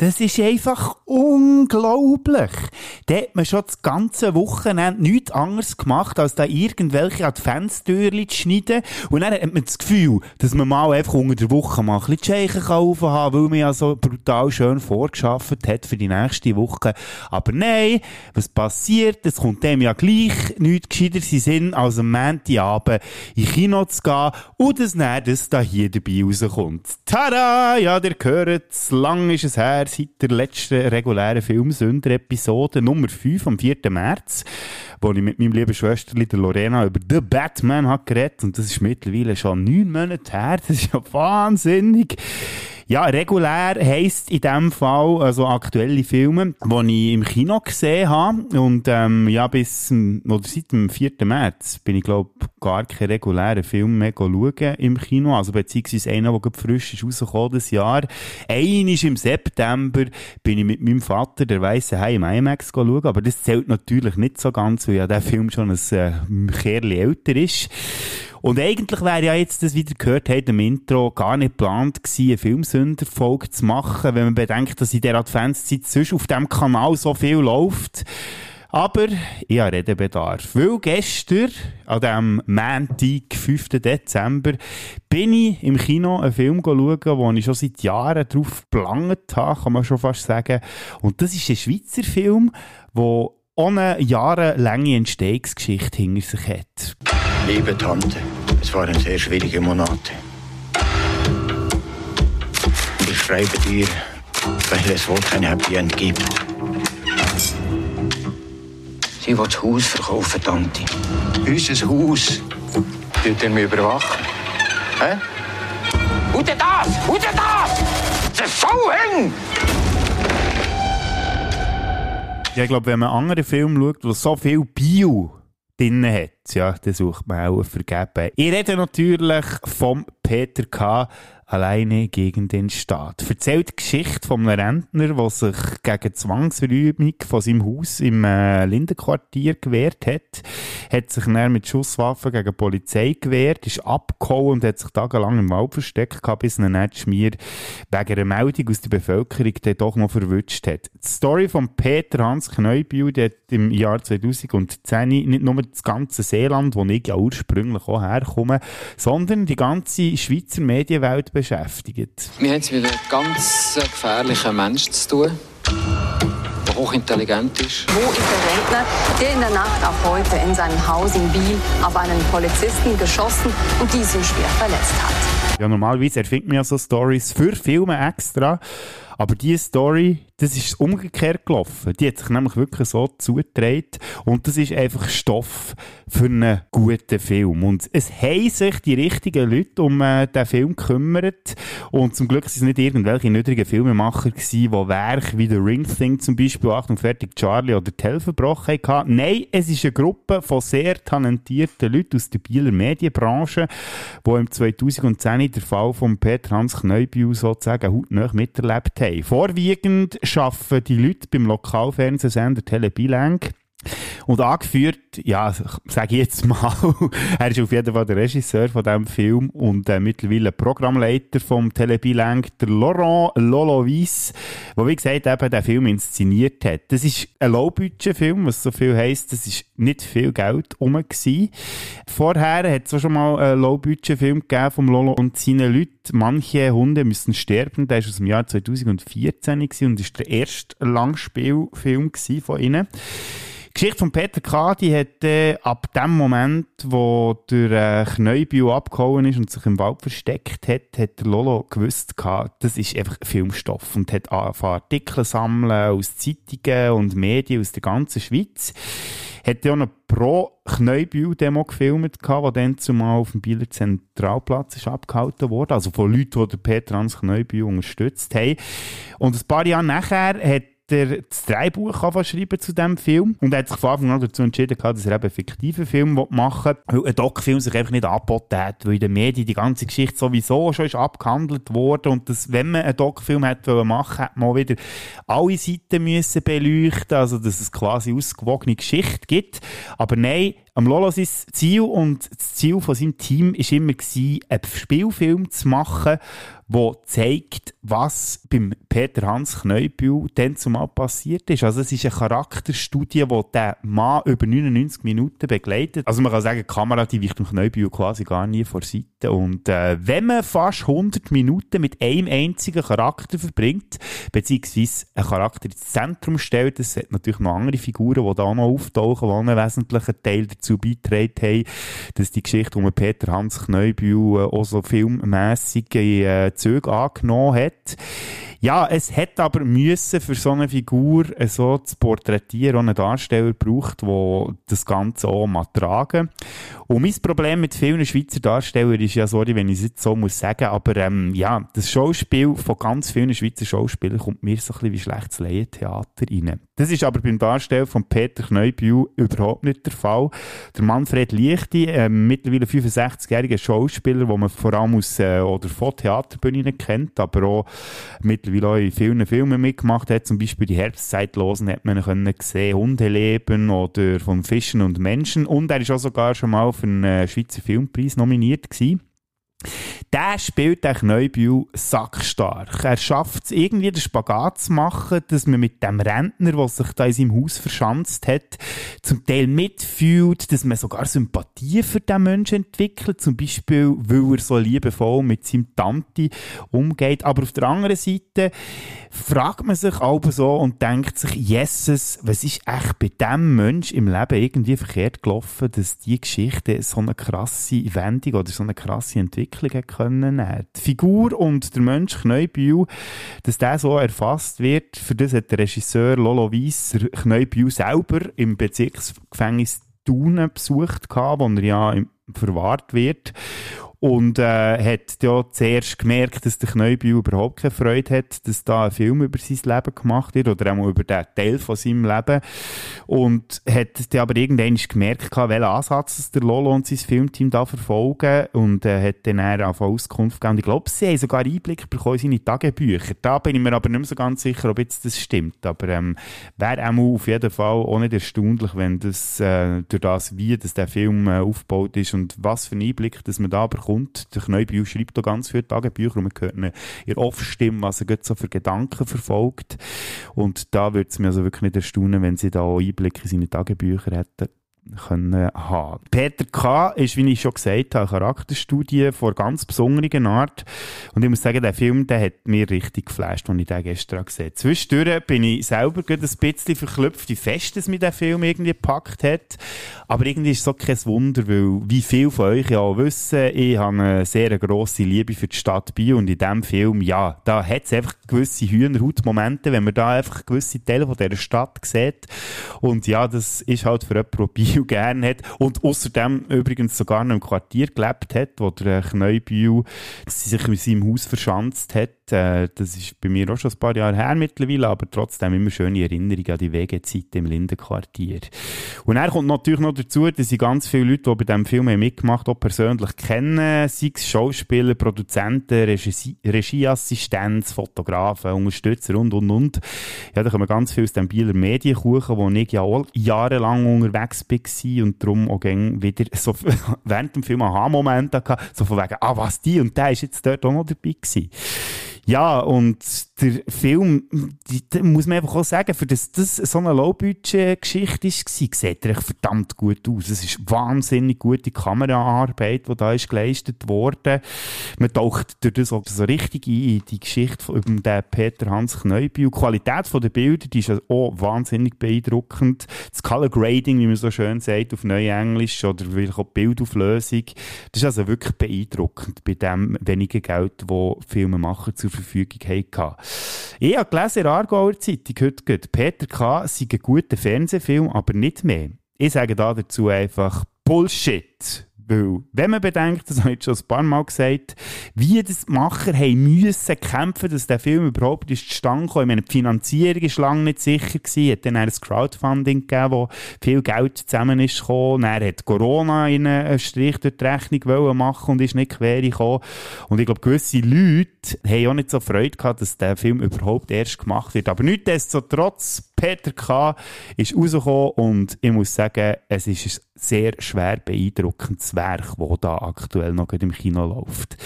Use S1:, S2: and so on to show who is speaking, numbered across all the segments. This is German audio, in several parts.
S1: Das ist einfach unglaublich. Da hat man schon das ganze Wochenende nichts anderes gemacht, als da irgendwelche Adventstürchen zu schneiden. Und dann hat man das Gefühl, dass man mal einfach unter der Woche mal ein bisschen Scheichen kaufen kann, weil man ja so brutal schön vorgeschafft hat für die nächste Woche. Aber nein, was passiert? Es kommt dem ja gleich nichts gescheiter in Sinn, als am Montagabend in Kino zu gehen und das dann das da hier dabei rauskommt. Tada! Ja, der gehört, lang ist es her, seit der letzten regulären Filmsünder-Episode 5 am 4. März, wo ich mit meinem lieben Schwesterli, der Lorena, über The Batman hat geredet. Und das ist mittlerweile schon neun Monate her. Das ist ja wahnsinnig. Ja, regulär heisst in dem Fall also aktuelle Filme, die ich im Kino gesehen habe. Und ähm, ja, bis oder seit dem 4. März bin ich, glaube gar keinen regulären Film mehr schauen im Kino. Also beziehungsweise einer, der frisch ist rausgekommen das Jahr. Ein ist im September, bin ich mit meinem Vater, der Weisse Hai im IMAX schauen. Aber das zählt natürlich nicht so ganz, weil ja der Film schon ein äh, Kerl älter ist. Und eigentlich wäre ja jetzt, das wieder gehört habt, im Intro, gar nicht geplant gewesen, eine Filmsünderfolge zu machen, wenn man bedenkt, dass in der Adventszeit sonst auf dem Kanal so viel läuft. Aber ich habe Redebedarf. Weil gestern, an dem Montag, 5. Dezember, bin ich im Kino einen Film schauen, wo ich schon seit Jahren drauf gelangt habe, kann man schon fast sagen. Und das ist ein Schweizer Film, der ohne jahrelange Entstehungsgeschichte hinter sich hat.
S2: Liebe Tante, es waren sehr schwierige Monate. Und ich schreibe dir, weil es wohl kein Happy End gibt. Sie will das Haus verkaufen, Tante. Unser Haus. Tut er mich überwachen? Hä? Und das! Und das! Das ist so eng!
S1: Ja, ich glaube, wenn man andere Filme schaut, wo so viel Bio drin hat, ja, dann sucht man auch vergeben. Ich rede natürlich vom Peter K alleine gegen den Staat. Erzählt die Geschichte von einem Rentner, der sich gegen Zwangsräumung von seinem Haus im äh, Lindenquartier gewehrt hat, hat sich dann mit Schusswaffen gegen die Polizei gewehrt, ist abgehauen und hat sich tagelang im Wald versteckt gehabt, bis ein Netzschmier wegen einer Meldung aus der Bevölkerung dann doch noch verwünscht hat. Die Story von Peter Hans Kneubühl, der hat im Jahr 2010 nicht nur das ganze Seeland, wo ich ja ursprünglich auch herkomme, sondern die ganze Schweizer Medienwelt beschäftigt.
S3: Wir haben es mit einem ganz gefährlichen Menschen zu tun, der hochintelligent ist.
S4: Wo ist der Rentner, der in der Nacht auch heute in seinem Haus in Biel auf einen Polizisten geschossen und diesen schwer verletzt hat?
S1: Ja, normalerweise erfindet man ja so Stories für Filme extra. Aber diese Story, das ist umgekehrt gelaufen. Die hat sich nämlich wirklich so zugetragen. Und das ist einfach Stoff für einen guten Film. Und es haben sich die richtigen Leute um äh, den Film gekümmert. Und zum Glück sind es nicht irgendwelche niedrigen Filmemacher gewesen, die Werke wie The Ring Thing zum Beispiel, Achtung, fertig Charlie oder Tell verbrochen hatten. Nein, es ist eine Gruppe von sehr talentierten Leuten aus der Bieler Medienbranche, die im 2010 der Fall von Peter Hans Kneubühl sozusagen hautnah miterlebt haben. Vorwiegend arbeiten die Leute beim Lokalfernsehsender Telebilang und angeführt, ja, sage ich jetzt mal, er ist auf jeden Fall der Regisseur von diesem Film und äh, mittlerweile Programmleiter vom Telebilang, der Laurent Lolovis, der wie gesagt eben den Film inszeniert hat. Das ist ein Low-Budget-Film, was so viel heisst, das ist nicht viel Geld rum gewesen. Vorher hat es schon mal einen Low-Budget-Film gegeben vom Lolo und seinen Leuten. Manche Hunde müssen sterben, der ist aus dem Jahr 2014 gewesen und ist der erste Langspielfilm von ihnen. Geschichte von Peter K. die hat äh, ab dem Moment, wo der äh, Kneubühl abgehauen ist und sich im Wald versteckt hat, hat Lolo gewusst, gehabt, das ist einfach Filmstoff und hat angefangen Artikel sammeln aus Zeitungen und Medien aus der ganzen Schweiz. Hat ja eine Pro-Kneubühl-Demo gefilmt, die dann zumal auf dem Bieler Zentralplatz ist abgehalten wurde. Also von Leuten, die Peter Hans Kneubühl unterstützt haben. Und ein paar Jahre nachher hat er das Drehbuch schreiben zu diesem Film. Und er hat sich von Anfang an dazu entschieden, dass er eben einen fiktiven Film machen will, weil ein Doc-Film sich einfach nicht angeboten hat, weil in den Medien die ganze Geschichte sowieso schon ist abgehandelt wurde und dass, wenn man einen Doc-Film machen hätte man wieder alle Seiten müssen beleuchten. Also dass es quasi ausgewogene Geschichte gibt. Aber nein, am Lolo sein Ziel und das Ziel von seinem Team war immer, einen Spielfilm zu machen, wo zeigt, was beim Peter Hans Kneubühl dann zumal passiert ist. Also es ist eine Charakterstudie, die der Mann über 99 Minuten begleitet. Also man kann sagen, die Kamera, die weicht dem Kneubühl quasi gar nie vor Seite. Und äh, wenn man fast 100 Minuten mit einem einzigen Charakter verbringt, beziehungsweise einen Charakter ins Zentrum stellt, es hat natürlich noch andere Figuren, die da noch auftauchen, die einen wesentlichen Teil dazu beitragen haben, dass die Geschichte um Peter Hans Kneubühl äh, auch so filmmässige äh, Züge angenommen hat. Ja, es hätte aber müssen für so eine Figur äh, so zu porträtieren, einen Darsteller braucht, der das Ganze auch mal tragen Und mein Problem mit vielen Schweizer Darstellern ist ja, sorry, wenn ich es jetzt so muss sagen, aber ähm, ja, das Schauspiel von ganz vielen Schweizer Schauspielern kommt mir so ein bisschen wie schlechtes Laientheater rein. Das ist aber beim Darsteller von Peter Kneubühl überhaupt nicht der Fall. Der Manfred Lichti, äh, mittlerweile 65-jähriger Schauspieler, den man vor allem aus äh, oder von Theaterbühnen kennt, aber auch mit mittlerweile auch in vielen Filmen mitgemacht hat, zum Beispiel die Herbstzeitlosen hat man können gesehen, Hundeleben oder von Fischen und Menschen und er ist auch sogar schon mal für einen Schweizer Filmpreis nominiert gewesen. Der spielt den Neubühl sackstark. Er schafft es irgendwie, den Spagat zu machen, dass man mit dem Rentner, der sich da in seinem Haus verschanzt hat, zum Teil mitfühlt, dass man sogar Sympathie für den Menschen entwickelt. Zum Beispiel, weil er so liebevoll mit seinem Tante umgeht. Aber auf der anderen Seite fragt man sich aber so und denkt sich, Jesus, was ist echt bei diesem Mensch im Leben irgendwie verkehrt gelaufen, dass die Geschichte so eine krasse Wendung oder so eine krasse Entwicklung hat können Die Figur und der Mensch Kneubühl, dass der so erfasst wird, für das hat der Regisseur Lolo Wiesser Kneubühl selber im Bezirksgefängnis Thun besucht, wo er ja verwahrt wird. Und äh, hat ja zuerst gemerkt, dass der Kneubühl überhaupt keine Freude hat, dass da ein Film über sein Leben gemacht wird oder auch über den Teil von seinem Leben. Und hat dann aber irgendwann gemerkt, welchen Ansatz der Lolo und sein Filmteam da verfolgen und äh, hat dann auch Auskunft gegeben. Ich glaube, sie haben sogar Einblick bekommen in seine Tagebücher. Da bin ich mir aber nicht mehr so ganz sicher, ob jetzt das stimmt. Aber ähm, wäre auch auf jeden Fall auch nicht erstaunlich, wenn das äh, durch das, wie das der Film äh, aufgebaut ist und was für einen Einblick, dass man da bekommt, kommt. Der Kneubühl schreibt da ganz viele Tagebücher und man hört ihn in Off-Stimme, was er so für Gedanken verfolgt. Und da würde es mir also wirklich nicht erstaunen, wenn sie da auch Einblick in seine Tagebücher hätten können haben. Peter K. ist, wie ich schon gesagt habe, eine Charakterstudie von ganz besonderen Art. Und ich muss sagen, der Film, der hat mir richtig geflasht, als ich den gestern gesehen habe. Zwischendurch bin ich selber ein bisschen verklüpft, wie fest es mir der Film irgendwie gepackt hat. Aber irgendwie ist es so kein Wunder, weil, wie viele von euch ja auch wissen, ich habe eine sehr grosse Liebe für die Stadt Biel und in diesem Film, ja, da hat es einfach gewisse Hühnerhautmomente, wenn man da einfach gewisse Teile von dieser Stadt sieht. Und ja, das ist halt für jemanden, der Biel gerne hat und außerdem übrigens sogar noch im Quartier gelebt hat, wo der Kneubühl sich in seinem Haus verschanzt hat. Äh, das ist bei mir auch schon ein paar Jahre her mittlerweile, aber trotzdem immer schöne Erinnerungen an die Wegezeit im Lindenquartier. Und er kommt natürlich noch dazu, dass ich ganz viele Leute, die bei diesem Film mitgemacht haben, auch persönlich kennen, sei es Schauspieler, Produzenten, Regie Regieassistenz, Fotografen, Unterstützer und, und, und. Ja, da kommen ganz viel aus dem Bieler Medienkuchen, wo ich ja auch jahrelang unterwegs war und darum auch wieder so während dem Film Aha-Momente hatte, so von wegen, ah, was, die und der ist jetzt dort auch noch dabei gewesen. Ja, und der Film, die, muss man einfach auch sagen, für das das so eine Low-Budget-Geschichte war, sieht er verdammt gut aus. Es ist wahnsinnig gute Kameraarbeit, die da ist geleistet wurde. Man taucht durch das auch so richtig ein in die Geschichte von um den Peter Hans Kneubühl. Die Qualität der Bilder, die ist auch wahnsinnig beeindruckend. Das Color Grading, wie man so schön sagt, auf Neuenglisch, oder vielleicht auch die Bildauflösung, das ist also wirklich beeindruckend bei dem wenigen Geld, das Filmemacher zur Verfügung hatten. Ich habe gelesen in der Aargauer Zeitung heute geht, Peter K. sei ein guter Fernsehfilm, aber nicht mehr. Ich sage da dazu einfach Bullshit. Weil, wenn man bedenkt, das habe ich schon ein paar Mal gesagt, wie das die Macher haben müssen kämpfen, dass der Film überhaupt ist zustande kam. Ich meine, die Finanzierung war lange nicht sicher. Es hat dann ein Crowdfunding gegeben, wo viel Geld zusammen ist gekommen. Dann hat Corona in einen Strich durch die Rechnung machen und ist nicht quer gekommen. Und ich glaube, gewisse Leute haben auch nicht so Freude gehabt, dass der Film überhaupt erst gemacht wird. Aber nichtsdestotrotz, Peter K. ist rausgekommen und ich muss sagen, es ist sehr schwer beeindruckendes Werk, das da aktuell noch im Kino läuft.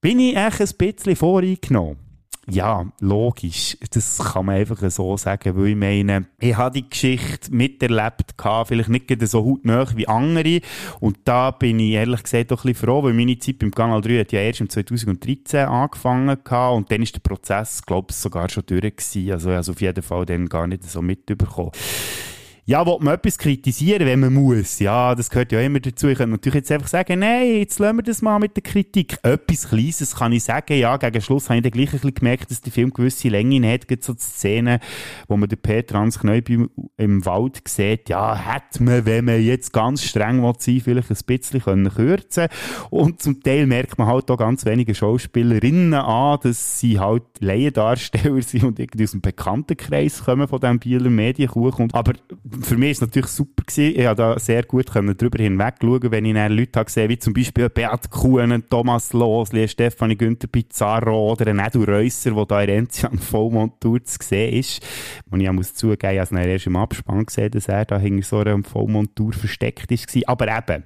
S1: Bin ich echt ein bisschen voreingenommen? Ja, logisch. Das kann man einfach so sagen, weil ich meine, ich habe die Geschichte miterlebt, vielleicht nicht so hautnah wie andere. Und da bin ich ehrlich gesagt doch ein bisschen froh, weil meine Zeit beim Kanal 3 hat ja erst im 2013 angefangen gehabt und dann ist der Prozess, glaube ich, sogar schon durch gewesen. Also, also auf jeden Fall dann gar nicht so mitbekommen. Ja, will man etwas kritisieren, wenn man muss? Ja, das gehört ja immer dazu. Ich könnte natürlich jetzt einfach sagen, nein, jetzt lassen wir das mal mit der Kritik. Etwas Kleines kann ich sagen. Ja, gegen Schluss habe ich dann gleich ein bisschen gemerkt, dass der Film gewisse Längen hat. Gibt so die Szene, wo man den Peter Hans Kneubühl im Wald sieht. Ja, hätte man, wenn man jetzt ganz streng will sein, vielleicht ein bisschen können kürzen Und zum Teil merkt man halt auch ganz wenige Schauspielerinnen an, dass sie halt Laiendarsteller sind und irgendwie aus dem Bekanntenkreis kommen von diesem Bieler Medienkuchen. Aber für mich ist es natürlich super gewesen. Ich konnte da sehr gut darüber hinweg schauen, wenn ich dann Leute gesehen wie zum Beispiel Beat Kuhn, Thomas Losli, Stefanie Günther Pizarro oder Edu Reusser, der da in Enzian Vollmontur zu sehen ist. Und ich muss zugeben, ich habe erst im Abspann gesehen, dass er da hinter so einer Vollmontur versteckt ist. Aber eben,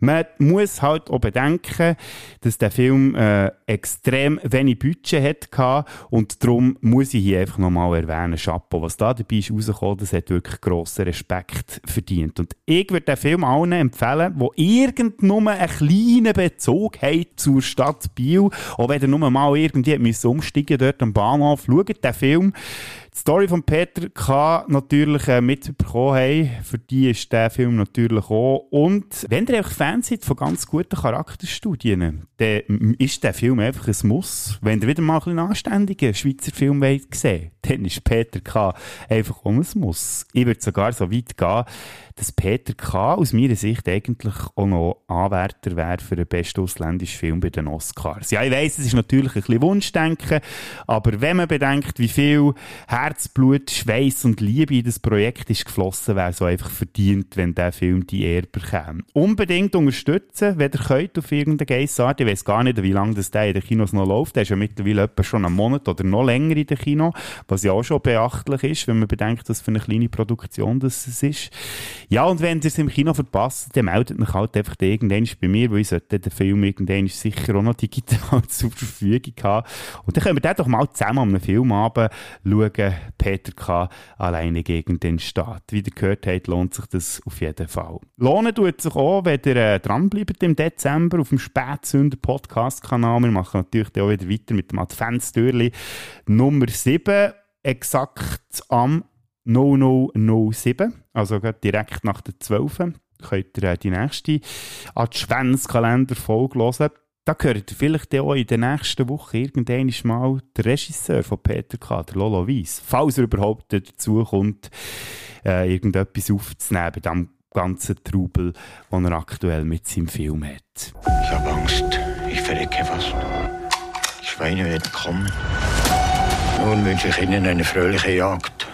S1: man muss halt auch bedenken, dass der Film äh, extrem wenig Budget hatte und darum muss ich hier einfach nochmal erwähnen, Chapeau, was da dabei ist rausgekommen, das hat wirklich grossen Respekt verdient. Und ich würde den Film allen empfehlen, die irgend nur einen kleinen Bezug zur Stadt Biel, auch wenn ihr nur mal irgendwie umsteigen dort am Bahnhof, schaut den Film, die Story von Peter K. natürlich äh, mitbekommen haben, für die ist der Film natürlich auch. Und wenn ihr einfach Fans seid von ganz guten Charakterstudien, dann ist der Film einfach ein Muss. Wenn ihr wieder mal einen anständigen Schweizer Film wollt dann ist Peter K. einfach auch ein Muss. Ich würde sogar so weit gehen, dass Peter K. aus meiner Sicht eigentlich auch noch Anwärter wäre für den besten ausländischen Film bei den Oscars. Ja, ich weiss, es ist natürlich ein bisschen Wunschdenken, aber wenn man bedenkt, wie viel Herzblut, Schweiß und Liebe in das Projekt ist geflossen, wäre so einfach verdient, wenn der Film die Ehre bekäme. Unbedingt unterstützen, wenn ihr könnt auf irgendeine Geissart. Ich weiß gar nicht, wie lange das der in den Kinos noch läuft. Der ist ja mittlerweile etwa schon einen Monat oder noch länger in den Kino, was ja auch schon beachtlich ist, wenn man bedenkt, was für eine kleine Produktion das ist. Ja, und wenn ihr es im Kino verpasst, dann meldet mich halt einfach irgendwann bei mir, weil ich sollte den Film irgendwann sicher auch noch digital zur Verfügung haben. Und dann können wir den doch mal zusammen an einem Filmabend schauen, Peter K. alleine gegen den Staat. Wie ihr gehört habt, lohnt sich das auf jeden Fall. Lohnen tut sich auch, wenn ihr äh, dranbleibt im Dezember auf dem Spätsünder Podcast-Kanal. Wir machen natürlich auch wieder weiter mit dem Adventstürli Nummer 7 exakt am 0007, also direkt nach der 12. könnt ihr äh, die nächste Adventskalender-Folge hören. Da gehört vielleicht auch in der nächsten Woche irgendwann mal der Regisseur von Peter K., der Lolo Weiss, falls er überhaupt dazu kommt, äh, irgendetwas aufzunehmen bei ganzen Trubel, den er aktuell mit seinem Film hat.
S2: Ich habe Angst, ich verrecke fast. Die Schweine werden kommen. Nun wünsche ich Ihnen eine fröhliche Jagd.